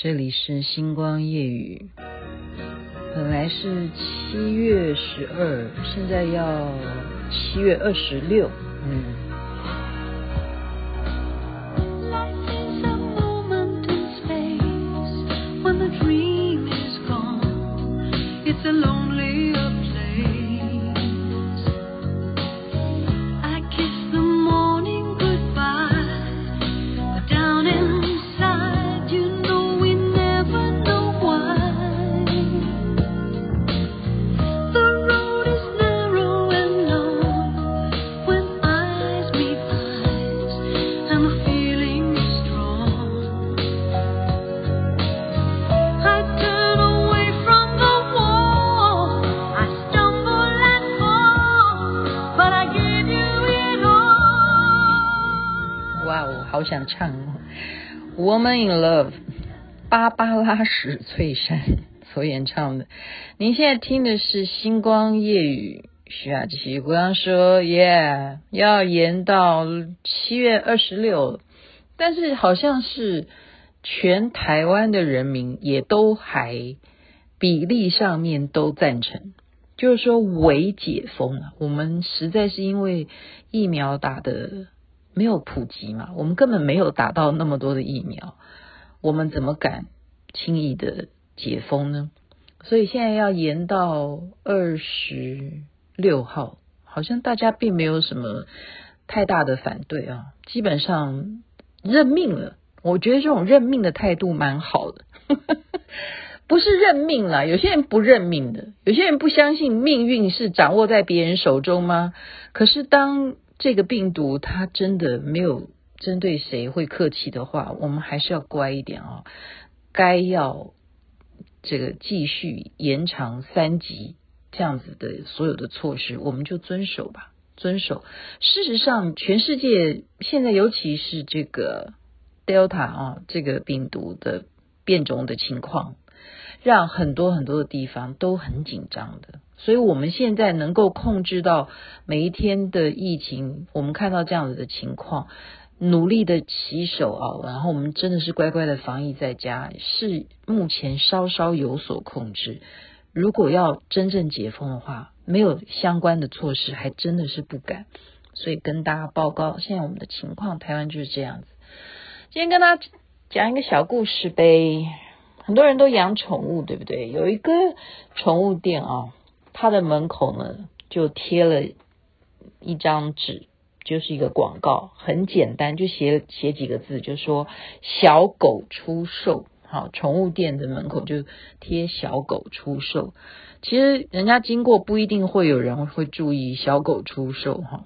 这里是星光夜雨。本来是七月十二，现在要七月二十六。嗯。好想唱哦，《Woman in Love》，芭芭拉史翠珊所演唱的。您现在听的是《星光夜语》，徐雅琪。我刚说，Yeah，要延到七月二十六，但是好像是全台湾的人民也都还比例上面都赞成，就是说微解封了。我们实在是因为疫苗打的。没有普及嘛，我们根本没有打到那么多的疫苗，我们怎么敢轻易的解封呢？所以现在要延到二十六号，好像大家并没有什么太大的反对啊，基本上认命了。我觉得这种认命的态度蛮好的，不是认命了，有些人不认命的，有些人不相信命运是掌握在别人手中吗？可是当这个病毒它真的没有针对谁会客气的话，我们还是要乖一点啊、哦！该要这个继续延长三级这样子的所有的措施，我们就遵守吧，遵守。事实上，全世界现在尤其是这个 Delta 啊，这个病毒的变种的情况，让很多很多的地方都很紧张的。所以我们现在能够控制到每一天的疫情，我们看到这样子的情况，努力的洗手啊，然后我们真的是乖乖的防疫在家，是目前稍稍有所控制。如果要真正解封的话，没有相关的措施，还真的是不敢。所以跟大家报告，现在我们的情况，台湾就是这样子。今天跟大家讲一个小故事呗。很多人都养宠物，对不对？有一个宠物店啊。他的门口呢，就贴了一张纸，就是一个广告，很简单，就写写几个字，就说小狗出售。好，宠物店的门口就贴小狗出售。其实人家经过不一定会有人会注意小狗出售哈。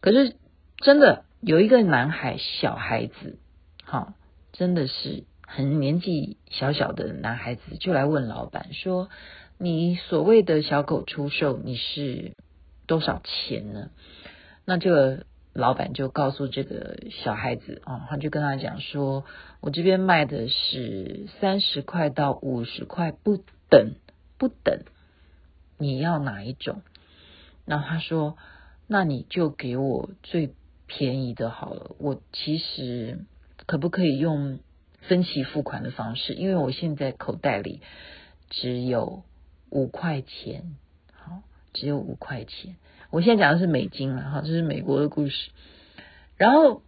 可是真的有一个男孩，小孩子，哈，真的是很年纪小小的男孩子，就来问老板说。你所谓的小狗出售，你是多少钱呢？那这个老板就告诉这个小孩子啊，他就跟他讲说，我这边卖的是三十块到五十块不等，不等，你要哪一种？那他说，那你就给我最便宜的好了。我其实可不可以用分期付款的方式？因为我现在口袋里只有。五块钱，好，只有五块钱。我现在讲的是美金了，哈，这是美国的故事。然后，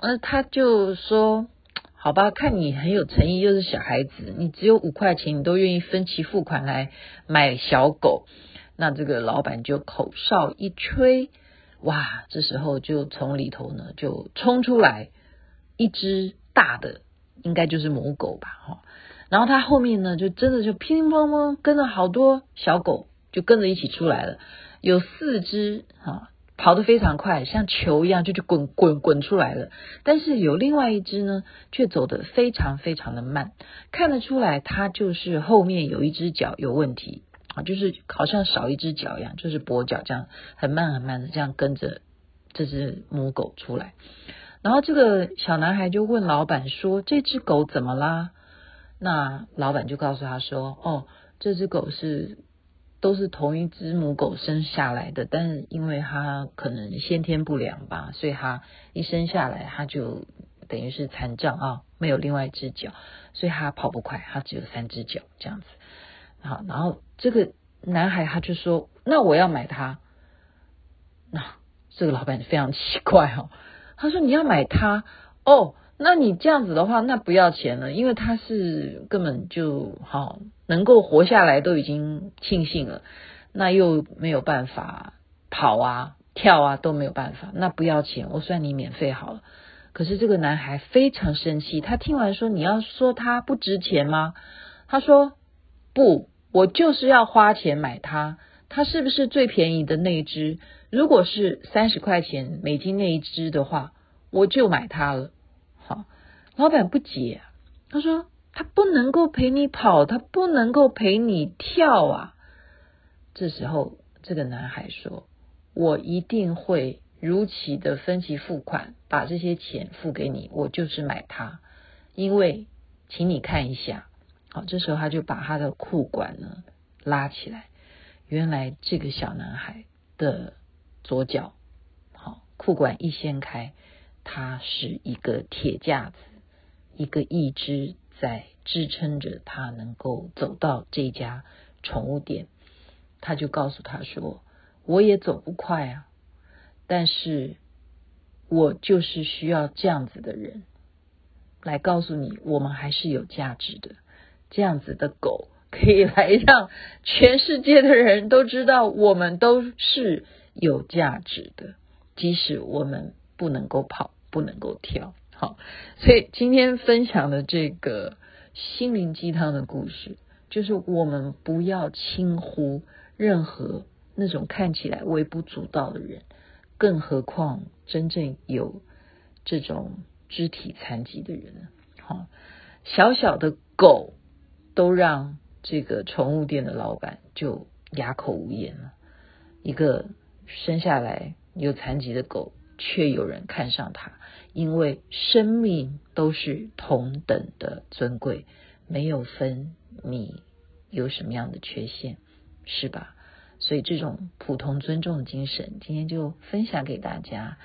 呃，他就说，好吧，看你很有诚意，又是小孩子，你只有五块钱，你都愿意分期付款来买小狗。那这个老板就口哨一吹，哇，这时候就从里头呢就冲出来一只大的，应该就是母狗吧，哈。然后他后面呢，就真的就乒乒乓乓跟着好多小狗，就跟着一起出来了。有四只啊，跑得非常快，像球一样就就滚滚滚出来了。但是有另外一只呢，却走得非常非常的慢，看得出来它就是后面有一只脚有问题啊，就是好像少一只脚一样，就是跛脚这样，很慢很慢的这样跟着这只母狗出来。然后这个小男孩就问老板说：“这只狗怎么啦？”那老板就告诉他说：“哦，这只狗是都是同一只母狗生下来的，但是因为它可能先天不良吧，所以它一生下来它就等于是残障啊，没有另外一只脚，所以它跑不快，它只有三只脚这样子。好，然后这个男孩他就说：“那我要买它。”那这个老板非常奇怪哦，他说：“你要买它哦？那你这样子的话，那不要钱了，因为他是根本就好能够活下来都已经庆幸了，那又没有办法跑啊。”跳啊都没有办法，那不要钱，我算你免费好了。可是这个男孩非常生气，他听完说：“你要说他不值钱吗？”他说：“不，我就是要花钱买它。它是不是最便宜的那一只？如果是三十块钱美金那一只的话，我就买它了。”老板不解，他说：“他不能够陪你跑，他不能够陪你跳啊。”这时候，这个男孩说。我一定会如期的分期付款，把这些钱付给你。我就是买它，因为，请你看一下。好，这时候他就把他的裤管呢拉起来，原来这个小男孩的左脚，好，裤管一掀开，它是一个铁架子，一个义肢在支撑着他能够走到这家宠物店。他就告诉他说。我也走不快啊，但是我就是需要这样子的人来告诉你，我们还是有价值的。这样子的狗可以来让全世界的人都知道，我们都是有价值的，即使我们不能够跑，不能够跳。好，所以今天分享的这个心灵鸡汤的故事，就是我们不要轻忽任何。那种看起来微不足道的人，更何况真正有这种肢体残疾的人，好，小小的狗都让这个宠物店的老板就哑口无言了。一个生下来有残疾的狗，却有人看上他，因为生命都是同等的尊贵，没有分你有什么样的缺陷，是吧？所以这种普通尊重的精神，今天就分享给大家。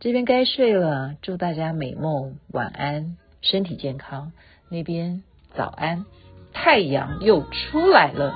这边该睡了，祝大家美梦，晚安，身体健康。那边早安，太阳又出来了。